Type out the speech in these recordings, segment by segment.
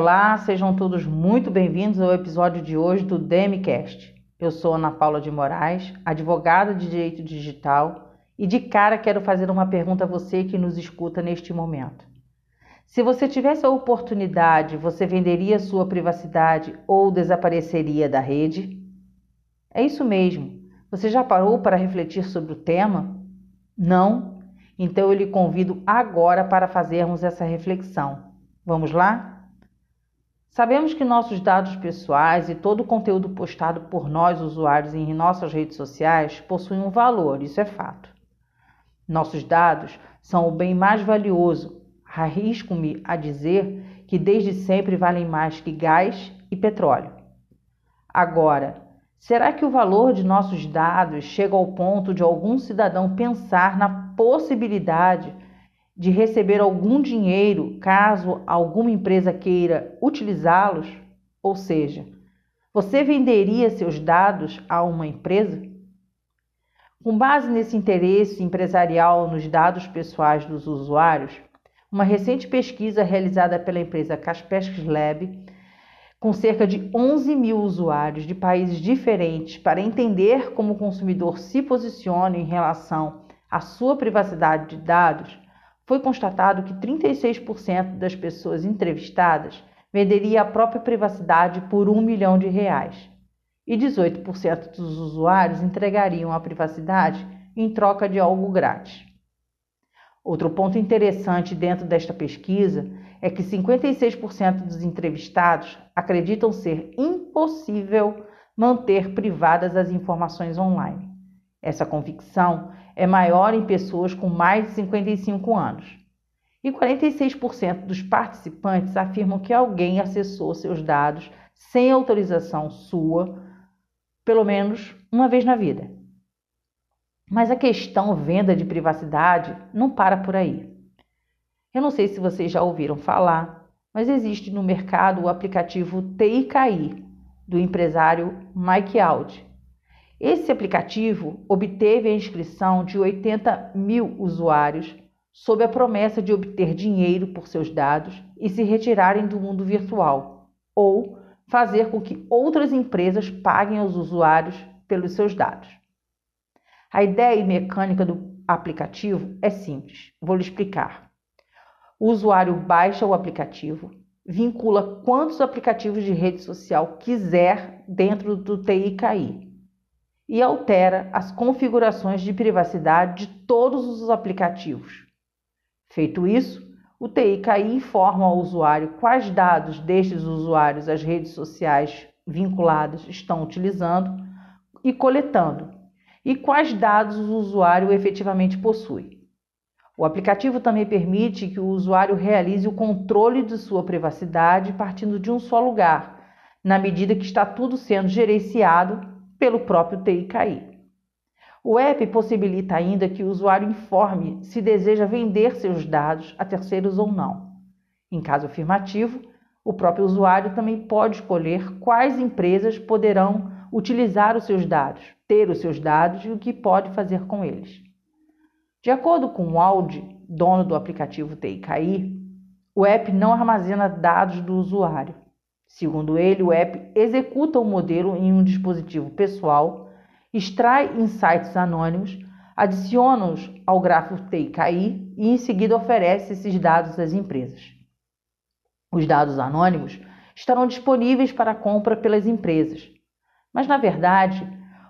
Olá, sejam todos muito bem-vindos ao episódio de hoje do DMCast. Eu sou Ana Paula de Moraes, advogada de direito digital, e de cara quero fazer uma pergunta a você que nos escuta neste momento. Se você tivesse a oportunidade, você venderia sua privacidade ou desapareceria da rede? É isso mesmo. Você já parou para refletir sobre o tema? Não? Então eu lhe convido agora para fazermos essa reflexão. Vamos lá? Sabemos que nossos dados pessoais e todo o conteúdo postado por nós, usuários, em nossas redes sociais possuem um valor, isso é fato. Nossos dados são o bem mais valioso. Arrisco-me a dizer que desde sempre valem mais que gás e petróleo. Agora, será que o valor de nossos dados chega ao ponto de algum cidadão pensar na possibilidade de receber algum dinheiro caso alguma empresa queira utilizá-los? Ou seja, você venderia seus dados a uma empresa? Com base nesse interesse empresarial nos dados pessoais dos usuários, uma recente pesquisa realizada pela empresa Kaspersky Lab, com cerca de 11 mil usuários de países diferentes, para entender como o consumidor se posiciona em relação à sua privacidade de dados, foi constatado que 36% das pessoas entrevistadas venderia a própria privacidade por um milhão de reais e 18% dos usuários entregariam a privacidade em troca de algo grátis. Outro ponto interessante dentro desta pesquisa é que 56% dos entrevistados acreditam ser impossível manter privadas as informações online. Essa convicção é maior em pessoas com mais de 55 anos. E 46% dos participantes afirmam que alguém acessou seus dados sem autorização sua, pelo menos uma vez na vida. Mas a questão venda de privacidade não para por aí. Eu não sei se vocês já ouviram falar, mas existe no mercado o aplicativo TIKI do empresário Mike Audi. Esse aplicativo obteve a inscrição de 80 mil usuários sob a promessa de obter dinheiro por seus dados e se retirarem do mundo virtual, ou fazer com que outras empresas paguem aos usuários pelos seus dados. A ideia e mecânica do aplicativo é simples, vou lhe explicar. O usuário baixa o aplicativo, vincula quantos aplicativos de rede social quiser dentro do TIKI e altera as configurações de privacidade de todos os aplicativos. Feito isso, o TIKI informa ao usuário quais dados destes usuários as redes sociais vinculadas estão utilizando e coletando, e quais dados o usuário efetivamente possui. O aplicativo também permite que o usuário realize o controle de sua privacidade partindo de um só lugar, na medida que está tudo sendo gerenciado pelo próprio TIKI. O app possibilita ainda que o usuário informe se deseja vender seus dados a terceiros ou não. Em caso afirmativo, o próprio usuário também pode escolher quais empresas poderão utilizar os seus dados, ter os seus dados e o que pode fazer com eles. De acordo com o Audi, dono do aplicativo TIKI, o app não armazena dados do usuário. Segundo ele, o app executa o modelo em um dispositivo pessoal, extrai insights anônimos, adiciona-os ao gráfico TIKI e em seguida oferece esses dados às empresas. Os dados anônimos estarão disponíveis para compra pelas empresas, mas na verdade,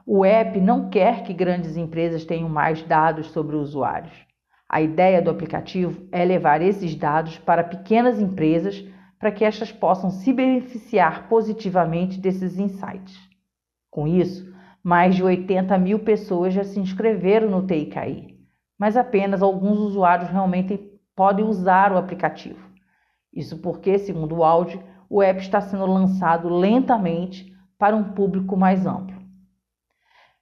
o app não quer que grandes empresas tenham mais dados sobre os usuários. A ideia do aplicativo é levar esses dados para pequenas empresas para que estas possam se beneficiar positivamente desses insights. Com isso, mais de 80 mil pessoas já se inscreveram no TIKI, mas apenas alguns usuários realmente podem usar o aplicativo. Isso porque, segundo o Audi, o app está sendo lançado lentamente para um público mais amplo.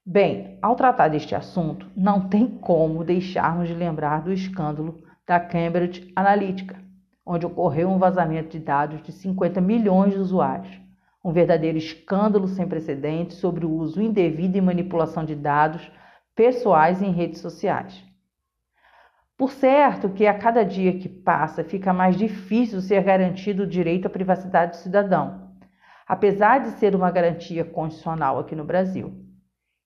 Bem, ao tratar deste assunto, não tem como deixarmos de lembrar do escândalo da Cambridge Analytica, onde ocorreu um vazamento de dados de 50 milhões de usuários. Um verdadeiro escândalo sem precedentes sobre o uso indevido e manipulação de dados pessoais em redes sociais. Por certo que a cada dia que passa fica mais difícil ser garantido o direito à privacidade do cidadão, apesar de ser uma garantia constitucional aqui no Brasil.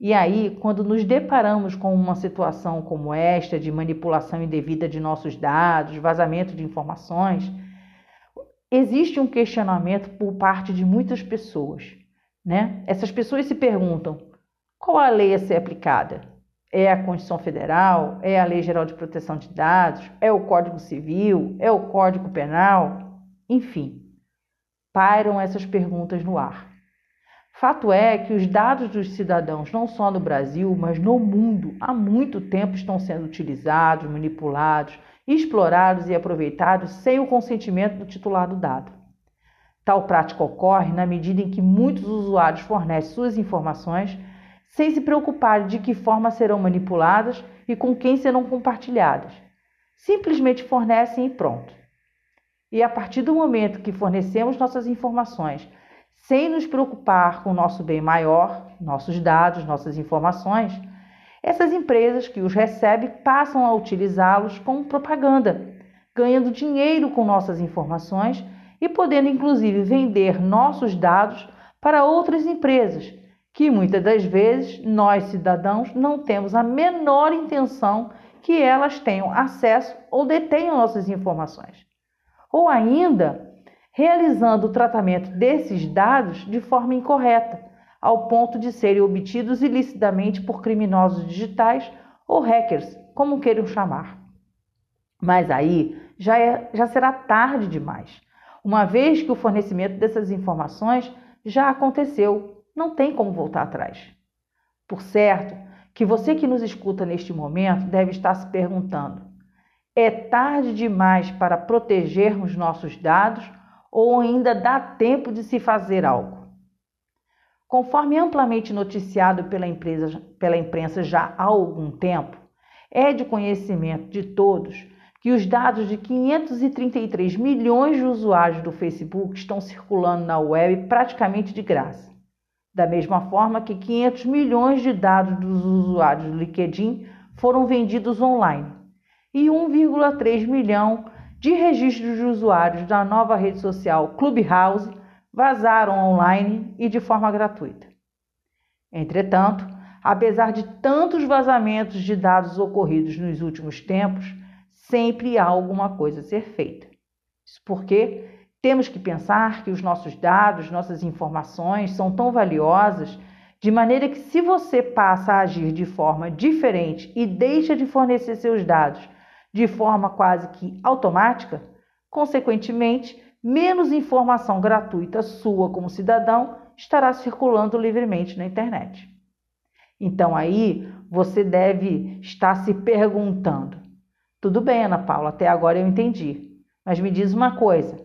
E aí, quando nos deparamos com uma situação como esta, de manipulação indevida de nossos dados, vazamento de informações, existe um questionamento por parte de muitas pessoas. Né? Essas pessoas se perguntam: qual a lei a ser aplicada? É a Constituição Federal? É a Lei Geral de Proteção de Dados? É o Código Civil? É o Código Penal? Enfim, pairam essas perguntas no ar. Fato é que os dados dos cidadãos, não só no Brasil, mas no mundo, há muito tempo estão sendo utilizados, manipulados, explorados e aproveitados sem o consentimento do titular do dado. Tal prática ocorre na medida em que muitos usuários fornecem suas informações sem se preocuparem de que forma serão manipuladas e com quem serão compartilhadas. Simplesmente fornecem e pronto. E a partir do momento que fornecemos nossas informações, sem nos preocupar com o nosso bem maior, nossos dados, nossas informações, essas empresas que os recebem passam a utilizá-los como propaganda, ganhando dinheiro com nossas informações e podendo inclusive vender nossos dados para outras empresas, que muitas das vezes nós cidadãos não temos a menor intenção que elas tenham acesso ou detenham nossas informações. Ou ainda, realizando o tratamento desses dados de forma incorreta, ao ponto de serem obtidos ilicitamente por criminosos digitais ou hackers, como queiram chamar. Mas aí já, é, já será tarde demais, uma vez que o fornecimento dessas informações já aconteceu, não tem como voltar atrás. Por certo, que você que nos escuta neste momento deve estar se perguntando: é tarde demais para protegermos nossos dados ou ainda dá tempo de se fazer algo? Conforme amplamente noticiado pela, empresa, pela imprensa já há algum tempo, é de conhecimento de todos que os dados de 533 milhões de usuários do Facebook estão circulando na web praticamente de graça. Da mesma forma que 500 milhões de dados dos usuários do LinkedIn foram vendidos online e 1,3 milhão de registros de usuários da nova rede social Clubhouse vazaram online e de forma gratuita. Entretanto, apesar de tantos vazamentos de dados ocorridos nos últimos tempos, sempre há alguma coisa a ser feita. Isso porque temos que pensar que os nossos dados, nossas informações são tão valiosas de maneira que, se você passa a agir de forma diferente e deixa de fornecer seus dados de forma quase que automática, consequentemente, menos informação gratuita sua como cidadão estará circulando livremente na internet. Então aí você deve estar se perguntando: tudo bem, Ana Paula, até agora eu entendi, mas me diz uma coisa: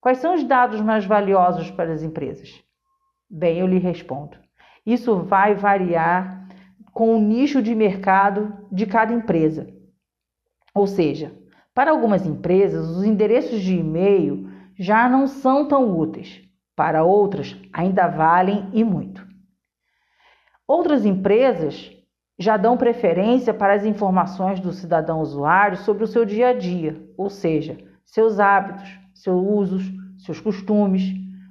quais são os dados mais valiosos para as empresas? Bem, eu lhe respondo: isso vai variar com o nicho de mercado de cada empresa. Ou seja, para algumas empresas, os endereços de e-mail já não são tão úteis. Para outras, ainda valem e muito. Outras empresas já dão preferência para as informações do cidadão usuário sobre o seu dia a dia, ou seja, seus hábitos, seus usos, seus costumes,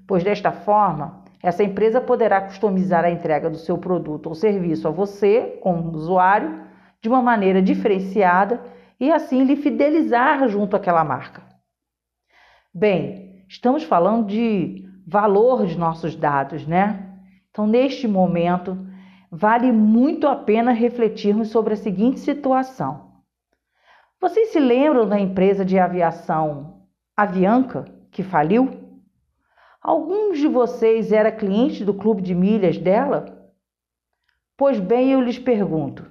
pois desta forma, essa empresa poderá customizar a entrega do seu produto ou serviço a você, como usuário, de uma maneira diferenciada e assim lhe fidelizar junto àquela marca. Bem, estamos falando de valor de nossos dados, né? Então, neste momento, vale muito a pena refletirmos sobre a seguinte situação. Vocês se lembram da empresa de aviação Avianca que faliu? Alguns de vocês era cliente do clube de milhas dela? Pois bem, eu lhes pergunto: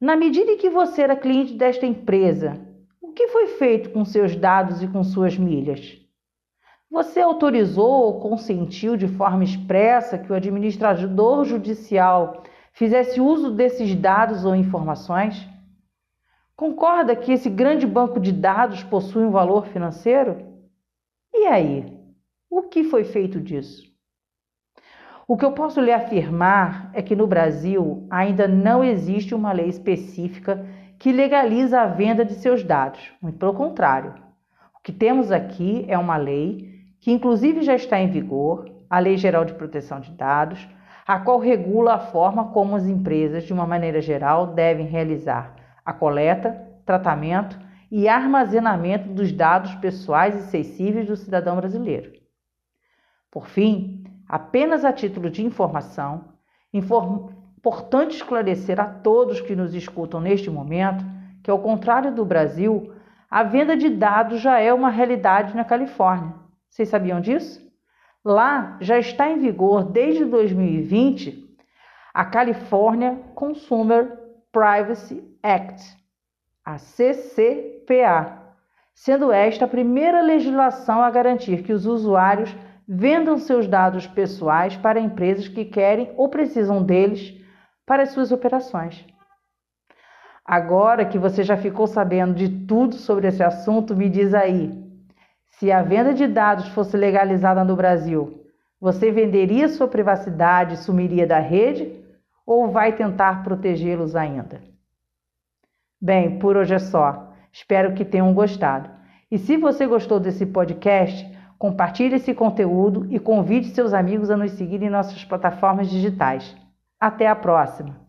na medida em que você era cliente desta empresa, o que foi feito com seus dados e com suas milhas? Você autorizou ou consentiu de forma expressa que o administrador judicial fizesse uso desses dados ou informações? Concorda que esse grande banco de dados possui um valor financeiro? E aí? O que foi feito disso? O que eu posso lhe afirmar é que no Brasil ainda não existe uma lei específica que legaliza a venda de seus dados. Muito pelo contrário. O que temos aqui é uma lei que, inclusive, já está em vigor a Lei Geral de Proteção de Dados, a qual regula a forma como as empresas, de uma maneira geral, devem realizar a coleta, tratamento e armazenamento dos dados pessoais e sensíveis do cidadão brasileiro. Por fim, apenas a título de informação, importante esclarecer a todos que nos escutam neste momento que, ao contrário do Brasil, a venda de dados já é uma realidade na Califórnia. Vocês sabiam disso? Lá já está em vigor desde 2020 a California Consumer Privacy Act, a CCPA, sendo esta a primeira legislação a garantir que os usuários vendam seus dados pessoais para empresas que querem ou precisam deles para as suas operações. Agora que você já ficou sabendo de tudo sobre esse assunto, me diz aí, se a venda de dados fosse legalizada no Brasil, você venderia sua privacidade e sumiria da rede ou vai tentar protegê-los ainda? Bem, por hoje é só. Espero que tenham gostado. E se você gostou desse podcast, compartilhe esse conteúdo e convide seus amigos a nos seguir em nossas plataformas digitais. Até a próxima!